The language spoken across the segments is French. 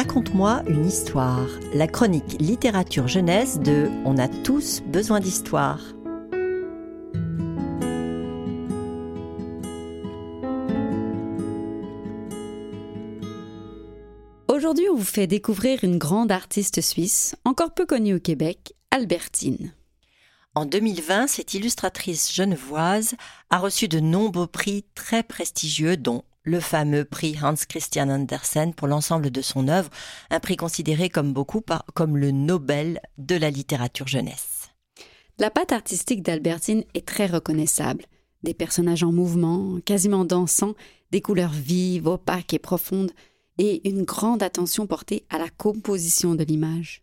Raconte-moi une histoire, la chronique littérature jeunesse de On a tous besoin d'histoire. Aujourd'hui, on vous fait découvrir une grande artiste suisse, encore peu connue au Québec, Albertine. En 2020, cette illustratrice genevoise a reçu de nombreux prix très prestigieux, dont le fameux prix Hans Christian Andersen pour l'ensemble de son œuvre, un prix considéré comme beaucoup comme le Nobel de la littérature jeunesse. La patte artistique d'Albertine est très reconnaissable. Des personnages en mouvement, quasiment dansants, des couleurs vives, opaques et profondes, et une grande attention portée à la composition de l'image.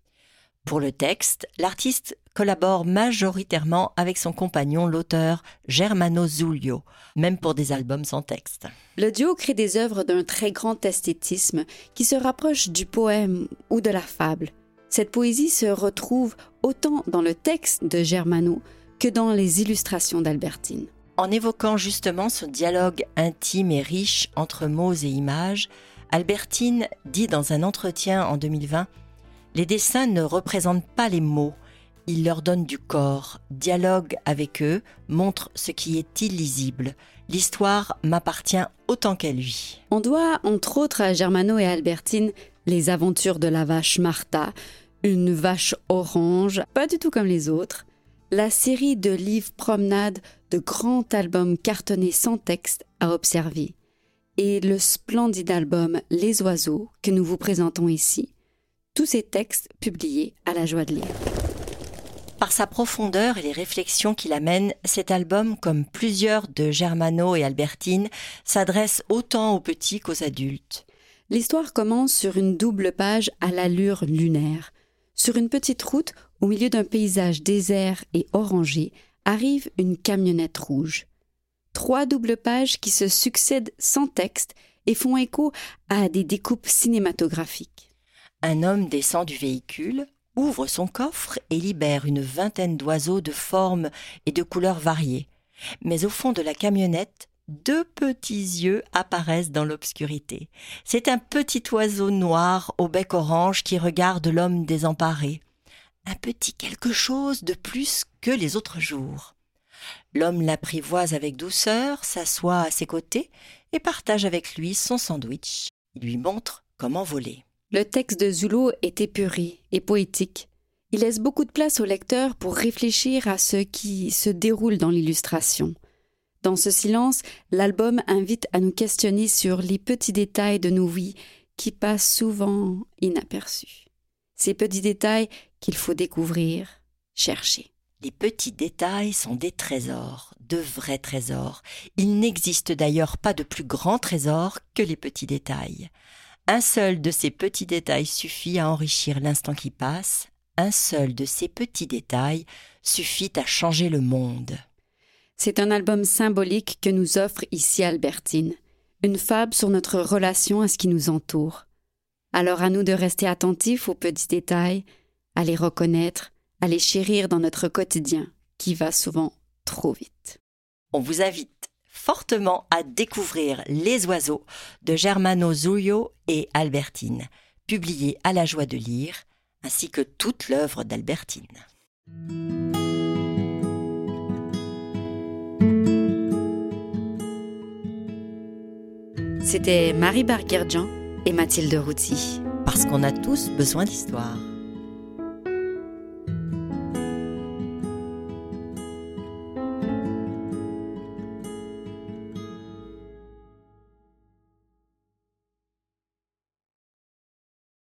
Pour le texte, l'artiste collabore majoritairement avec son compagnon, l'auteur Germano Zuglio, même pour des albums sans texte. Le duo crée des œuvres d'un très grand esthétisme qui se rapproche du poème ou de la fable. Cette poésie se retrouve autant dans le texte de Germano que dans les illustrations d'Albertine. En évoquant justement ce dialogue intime et riche entre mots et images, Albertine dit dans un entretien en 2020 les dessins ne représentent pas les mots, ils leur donnent du corps, dialogue avec eux, montre ce qui est illisible. L'histoire m'appartient autant qu'à lui. On doit, entre autres, à Germano et Albertine les aventures de la vache Martha, une vache orange, pas du tout comme les autres, la série de livres promenades, de grands albums cartonnés sans texte à observer, et le splendide album Les oiseaux que nous vous présentons ici, tous ces textes publiés à la joie de lire. Par sa profondeur et les réflexions qu'il amène, cet album, comme plusieurs de Germano et Albertine, s'adresse autant aux petits qu'aux adultes. L'histoire commence sur une double page à l'allure lunaire. Sur une petite route, au milieu d'un paysage désert et orangé, arrive une camionnette rouge. Trois doubles pages qui se succèdent sans texte et font écho à des découpes cinématographiques. Un homme descend du véhicule, ouvre son coffre et libère une vingtaine d'oiseaux de formes et de couleurs variées. Mais au fond de la camionnette, deux petits yeux apparaissent dans l'obscurité. C'est un petit oiseau noir au bec orange qui regarde l'homme désemparé. Un petit quelque chose de plus que les autres jours. L'homme l'apprivoise avec douceur, s'assoit à ses côtés et partage avec lui son sandwich. Il lui montre comment voler. Le texte de Zulo est épuré et poétique. Il laisse beaucoup de place au lecteur pour réfléchir à ce qui se déroule dans l'illustration. Dans ce silence, l'album invite à nous questionner sur les petits détails de nos vies qui passent souvent inaperçus. Ces petits détails qu'il faut découvrir, chercher. Les petits détails sont des trésors, de vrais trésors. Il n'existe d'ailleurs pas de plus grand trésor que les petits détails. Un seul de ces petits détails suffit à enrichir l'instant qui passe, un seul de ces petits détails suffit à changer le monde. C'est un album symbolique que nous offre ici Albertine, une fable sur notre relation à ce qui nous entoure. Alors à nous de rester attentifs aux petits détails, à les reconnaître, à les chérir dans notre quotidien, qui va souvent trop vite. On vous invite fortement à découvrir Les oiseaux de Germano Zuglio et Albertine, publié à la joie de lire, ainsi que toute l'œuvre d'Albertine. C'était Marie Barguerdjan et Mathilde Routy. Parce qu'on a tous besoin d'histoire.